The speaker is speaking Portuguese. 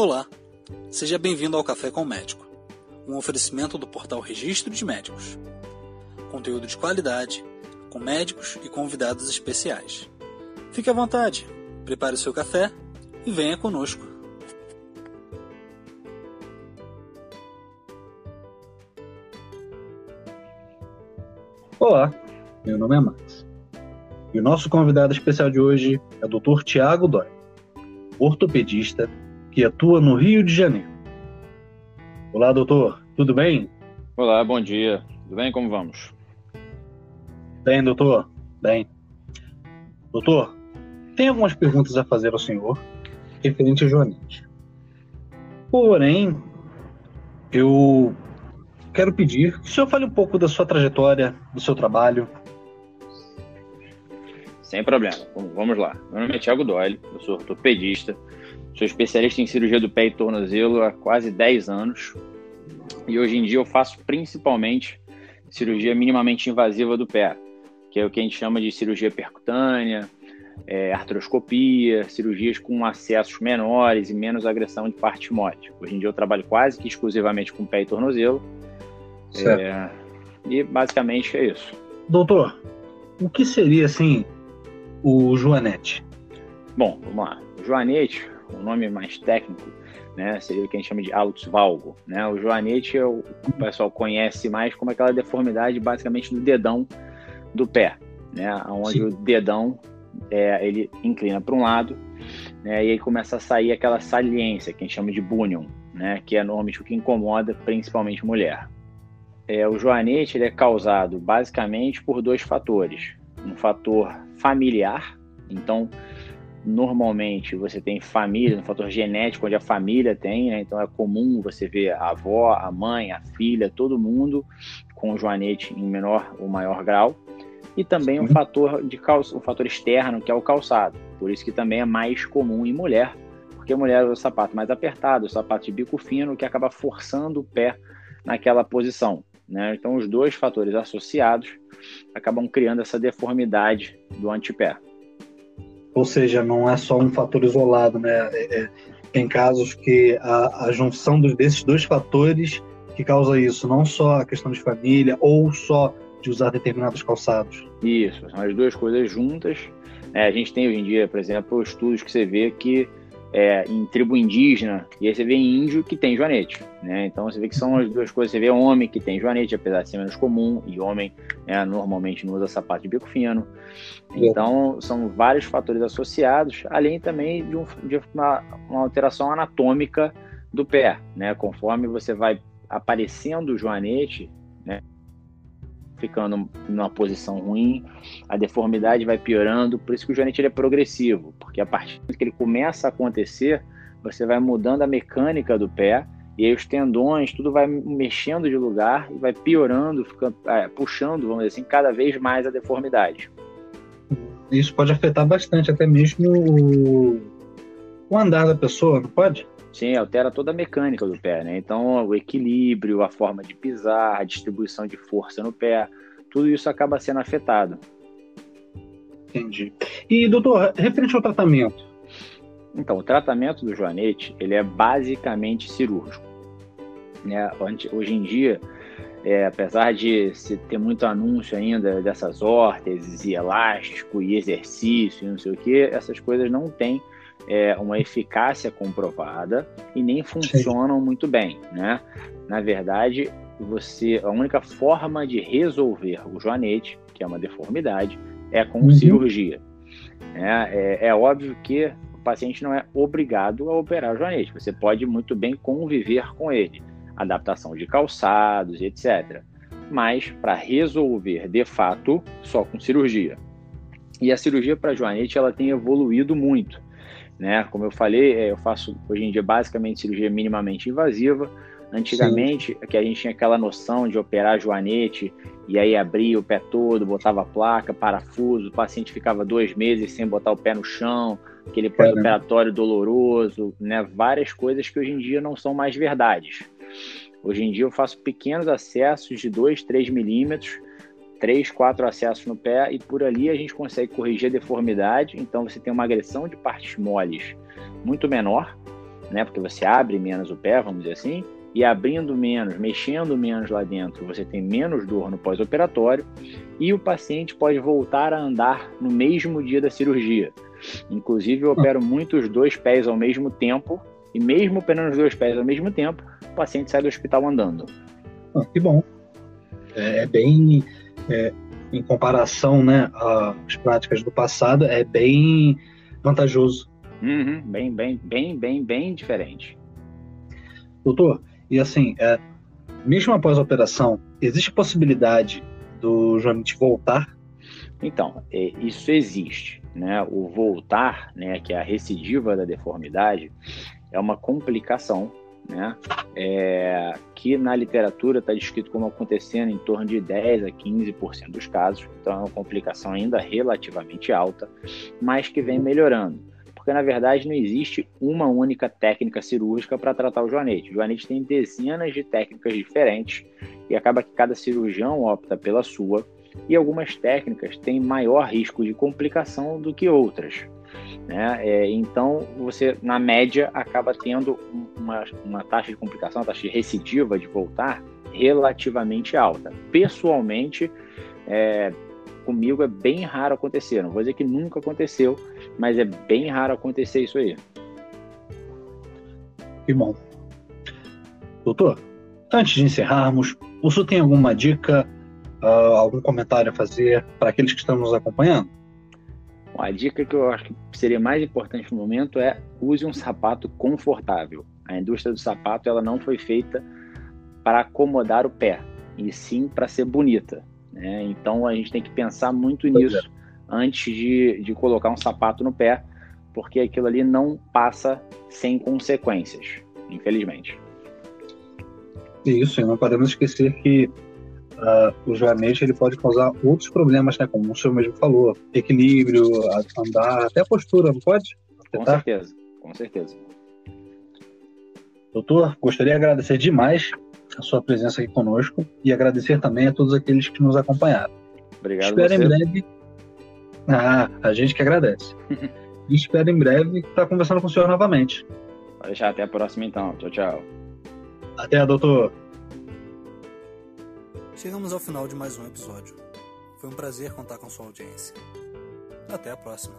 Olá, seja bem-vindo ao Café com o Médico, um oferecimento do portal Registro de Médicos. Conteúdo de qualidade, com médicos e convidados especiais. Fique à vontade, prepare o seu café e venha conosco. Olá, meu nome é Max. E o nosso convidado especial de hoje é o Dr. Tiago Dói, ortopedista que atua no Rio de Janeiro. Olá, doutor, tudo bem? Olá, bom dia. Tudo bem? Como vamos? Bem, doutor. Bem. Doutor, tem algumas perguntas a fazer ao senhor referente a Joanete. Porém, eu quero pedir que o senhor fale um pouco da sua trajetória, do seu trabalho. Sem problema. Vamos lá. Meu nome é Thiago Doyle, eu sou ortopedista, Sou especialista em cirurgia do pé e tornozelo há quase 10 anos. E hoje em dia eu faço principalmente cirurgia minimamente invasiva do pé, que é o que a gente chama de cirurgia percutânea, é, artroscopia, cirurgias com acessos menores e menos agressão de parte moles. Hoje em dia eu trabalho quase que exclusivamente com pé e tornozelo. É, e basicamente é isso. Doutor, o que seria assim o Joanete? Bom, vamos lá. O Joanete o nome mais técnico, né, seria o que a gente chama de Altsvalgo, né? O joanete é o, o pessoal conhece mais como aquela deformidade basicamente do dedão do pé, né, onde Sim. o dedão é, ele inclina para um lado, né, e aí começa a sair aquela saliência que a gente chama de bunion, né, que é normalmente o que incomoda principalmente mulher. É, o joanete ele é causado basicamente por dois fatores, um fator familiar, então normalmente você tem família, um fator genético onde a família tem, né? então é comum você ver a avó, a mãe, a filha, todo mundo com o joanete em menor ou maior grau. E também um fator de calça, um fator externo que é o calçado. Por isso que também é mais comum em mulher, porque mulher usa o sapato mais apertado, o sapato de bico fino, que acaba forçando o pé naquela posição. Né? Então, os dois fatores associados acabam criando essa deformidade do antepé. Ou seja, não é só um fator isolado, né? É, é, tem casos que a, a junção dos, desses dois fatores que causa isso, não só a questão de família ou só de usar determinados calçados. Isso, são as duas coisas juntas. É, a gente tem hoje em dia, por exemplo, estudos que você vê que é, em tribo indígena, e aí você vê índio que tem joanete, né? Então você vê que são as duas coisas. Você vê homem que tem joanete, apesar de ser menos comum, e homem né, normalmente não usa sapato de bico fino. Então são vários fatores associados, além também de, um, de uma, uma, alteração anatômica do pé, né? Conforme você vai aparecendo o joanete? Ficando numa posição ruim, a deformidade vai piorando, por isso que o joanete é progressivo, porque a partir que ele começa a acontecer, você vai mudando a mecânica do pé, e aí os tendões, tudo vai mexendo de lugar e vai piorando, ficando, é, puxando, vamos dizer assim, cada vez mais a deformidade. Isso pode afetar bastante, até mesmo o, o andar da pessoa, não pode? Sim, altera toda a mecânica do pé, né? Então, o equilíbrio, a forma de pisar, a distribuição de força no pé, tudo isso acaba sendo afetado. Entendi. E, doutor, referente ao tratamento? Então, o tratamento do joanete, ele é basicamente cirúrgico. Né? Hoje em dia, é, apesar de se ter muito anúncio ainda dessas órteses e elástico e exercício e não sei o que, essas coisas não têm é, uma eficácia comprovada e nem funcionam muito bem, né? Na verdade, você a única forma de resolver o joanete, que é uma deformidade, é com uhum. cirurgia. É, é, é, óbvio que o paciente não é obrigado a operar o joanete. Você pode muito bem conviver com ele, adaptação de calçados, etc. Mas para resolver de fato, só com cirurgia. E a cirurgia para joanete ela tem evoluído muito. Né? Como eu falei, é, eu faço hoje em dia basicamente cirurgia minimamente invasiva. Antigamente, Sim. que a gente tinha aquela noção de operar joanete e aí abria o pé todo, botava placa, parafuso, o paciente ficava dois meses sem botar o pé no chão, aquele pós-operatório doloroso, né? Várias coisas que hoje em dia não são mais verdades. Hoje em dia eu faço pequenos acessos de 2, 3 milímetros três, quatro acessos no pé e por ali a gente consegue corrigir a deformidade. Então você tem uma agressão de partes moles muito menor né? Porque você abre menos o pé, vamos dizer assim, e abrindo menos, mexendo menos lá dentro, você tem menos dor no pós-operatório e o paciente pode voltar a andar no mesmo dia da cirurgia. Inclusive, eu opero muitos dois pés ao mesmo tempo e mesmo operando os dois pés ao mesmo tempo, o paciente sai do hospital andando. Ah, que bom. É, é bem, é, em comparação né, às práticas do passado, é bem vantajoso. Uhum, bem, bem, bem, bem, bem diferente. Doutor, e assim, é, mesmo após a operação, existe possibilidade do Joanite voltar? Então, é, isso existe. Né? O voltar, né, que é a recidiva da deformidade, é uma complicação né, é, que na literatura está descrito como acontecendo em torno de 10 a 15% dos casos, então é uma complicação ainda relativamente alta, mas que vem melhorando porque na verdade não existe uma única técnica cirúrgica para tratar o joanete. O joanete tem dezenas de técnicas diferentes e acaba que cada cirurgião opta pela sua, e algumas técnicas têm maior risco de complicação do que outras. Né? É, então, você, na média, acaba tendo uma, uma taxa de complicação, uma taxa de recidiva de voltar relativamente alta. Pessoalmente, é, comigo é bem raro acontecer. Não vou dizer que nunca aconteceu, mas é bem raro acontecer isso aí. Que bom. Doutor, antes de encerrarmos, o senhor tem alguma dica, uh, algum comentário a fazer para aqueles que estão nos acompanhando? Bom, a dica que eu acho que seria mais importante no momento é use um sapato confortável. A indústria do sapato ela não foi feita para acomodar o pé, e sim para ser bonita. Né? Então a gente tem que pensar muito pois nisso é. antes de, de colocar um sapato no pé, porque aquilo ali não passa sem consequências, infelizmente. Isso, e não podemos esquecer que uh, o joanete ele pode causar outros problemas, né? Como o senhor mesmo falou, equilíbrio, andar, até a postura, não pode? Com certeza, com certeza. Doutor, gostaria de agradecer demais a sua presença aqui conosco e agradecer também a todos aqueles que nos acompanharam. Obrigado. Espero em breve. Ah, a gente que agradece. e espero em breve estar conversando com o senhor novamente. Pode deixar até a próxima então. Tchau, tchau. Até, doutor. Chegamos ao final de mais um episódio. Foi um prazer contar com sua audiência. Até a próxima.